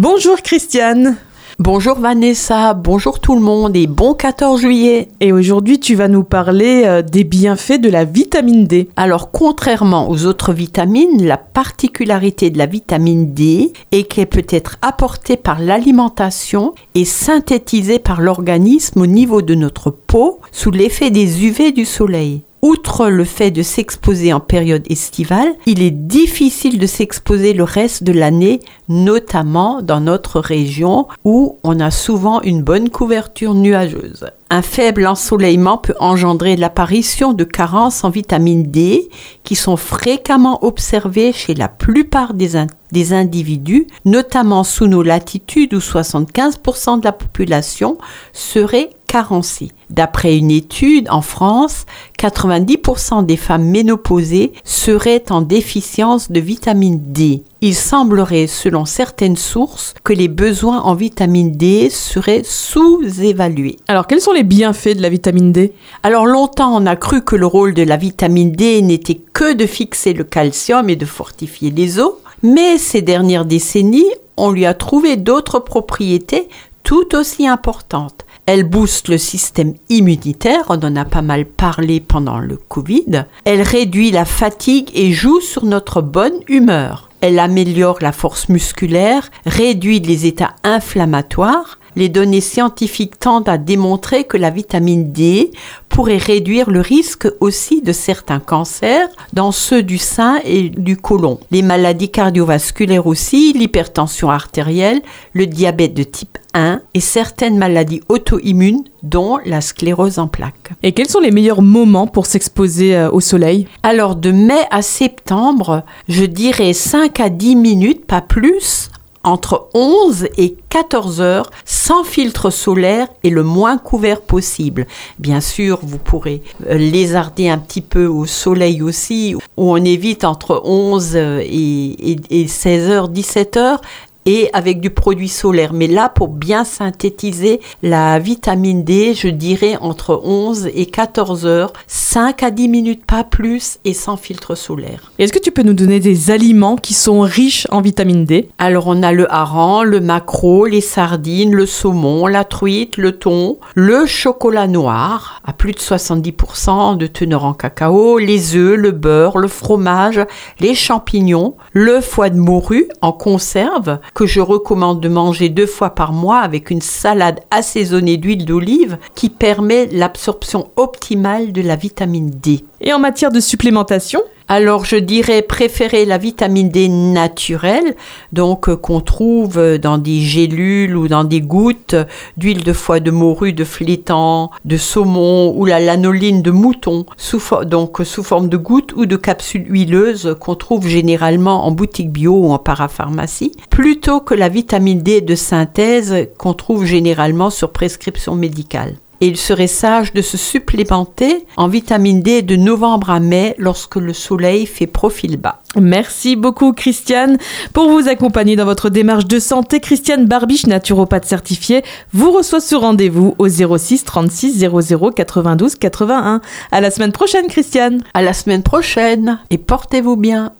Bonjour Christiane. Bonjour Vanessa, bonjour tout le monde et bon 14 juillet. Et aujourd'hui, tu vas nous parler euh, des bienfaits de la vitamine D. Alors, contrairement aux autres vitamines, la particularité de la vitamine D est qu'elle peut être apportée par l'alimentation et synthétisée par l'organisme au niveau de notre peau sous l'effet des UV du soleil. Outre le fait de s'exposer en période estivale, il est difficile de s'exposer le reste de l'année, notamment dans notre région où on a souvent une bonne couverture nuageuse. Un faible ensoleillement peut engendrer l'apparition de carences en vitamine D qui sont fréquemment observées chez la plupart des, des individus, notamment sous nos latitudes où 75% de la population serait D'après une étude en France, 90% des femmes ménopausées seraient en déficience de vitamine D. Il semblerait, selon certaines sources, que les besoins en vitamine D seraient sous-évalués. Alors, quels sont les bienfaits de la vitamine D? Alors, longtemps, on a cru que le rôle de la vitamine D n'était que de fixer le calcium et de fortifier les os, mais ces dernières décennies, on lui a trouvé d'autres propriétés tout aussi importantes. Elle booste le système immunitaire, on en a pas mal parlé pendant le Covid. Elle réduit la fatigue et joue sur notre bonne humeur. Elle améliore la force musculaire, réduit les états inflammatoires, les données scientifiques tendent à démontrer que la vitamine D pourrait réduire le risque aussi de certains cancers, dans ceux du sein et du côlon. Les maladies cardiovasculaires aussi, l'hypertension artérielle, le diabète de type 1 et certaines maladies auto-immunes, dont la sclérose en plaques. Et quels sont les meilleurs moments pour s'exposer euh, au soleil? Alors de mai à septembre, je dirais 5 à 10 minutes, pas plus, entre 11 et 14 heures sans filtre solaire et le moins couvert possible. Bien sûr, vous pourrez euh, lézarder un petit peu au soleil aussi, où on évite entre 11 et, et 16 heures, 17 heures, et avec du produit solaire. Mais là, pour bien synthétiser la vitamine D, je dirais entre 11 et 14 heures, 5 à 10 minutes, pas plus, et sans filtre solaire. Est-ce que tu peux nous donner des aliments qui sont riches en vitamine D? Alors, on a le hareng, le maquereau, les sardines, le saumon, la truite, le thon, le chocolat noir, à plus de 70% de teneur en cacao, les œufs, le beurre, le fromage, les champignons, le foie de morue en conserve, que je recommande de manger deux fois par mois avec une salade assaisonnée d'huile d'olive qui permet l'absorption optimale de la vitamine D. Et en matière de supplémentation alors je dirais préférer la vitamine D naturelle, donc euh, qu'on trouve euh, dans des gélules ou dans des gouttes d'huile de foie de morue, de flétan, de saumon ou la lanoline de mouton, sous donc sous forme de gouttes ou de capsules huileuses qu'on trouve généralement en boutique bio ou en parapharmacie, plutôt que la vitamine D de synthèse qu'on trouve généralement sur prescription médicale et il serait sage de se supplémenter en vitamine D de novembre à mai lorsque le soleil fait profil bas. Merci beaucoup Christiane. Pour vous accompagner dans votre démarche de santé, Christiane Barbiche, naturopathe certifiée, vous reçoit ce rendez-vous au 06 36 00 92 81. À la semaine prochaine Christiane. À la semaine prochaine et portez-vous bien.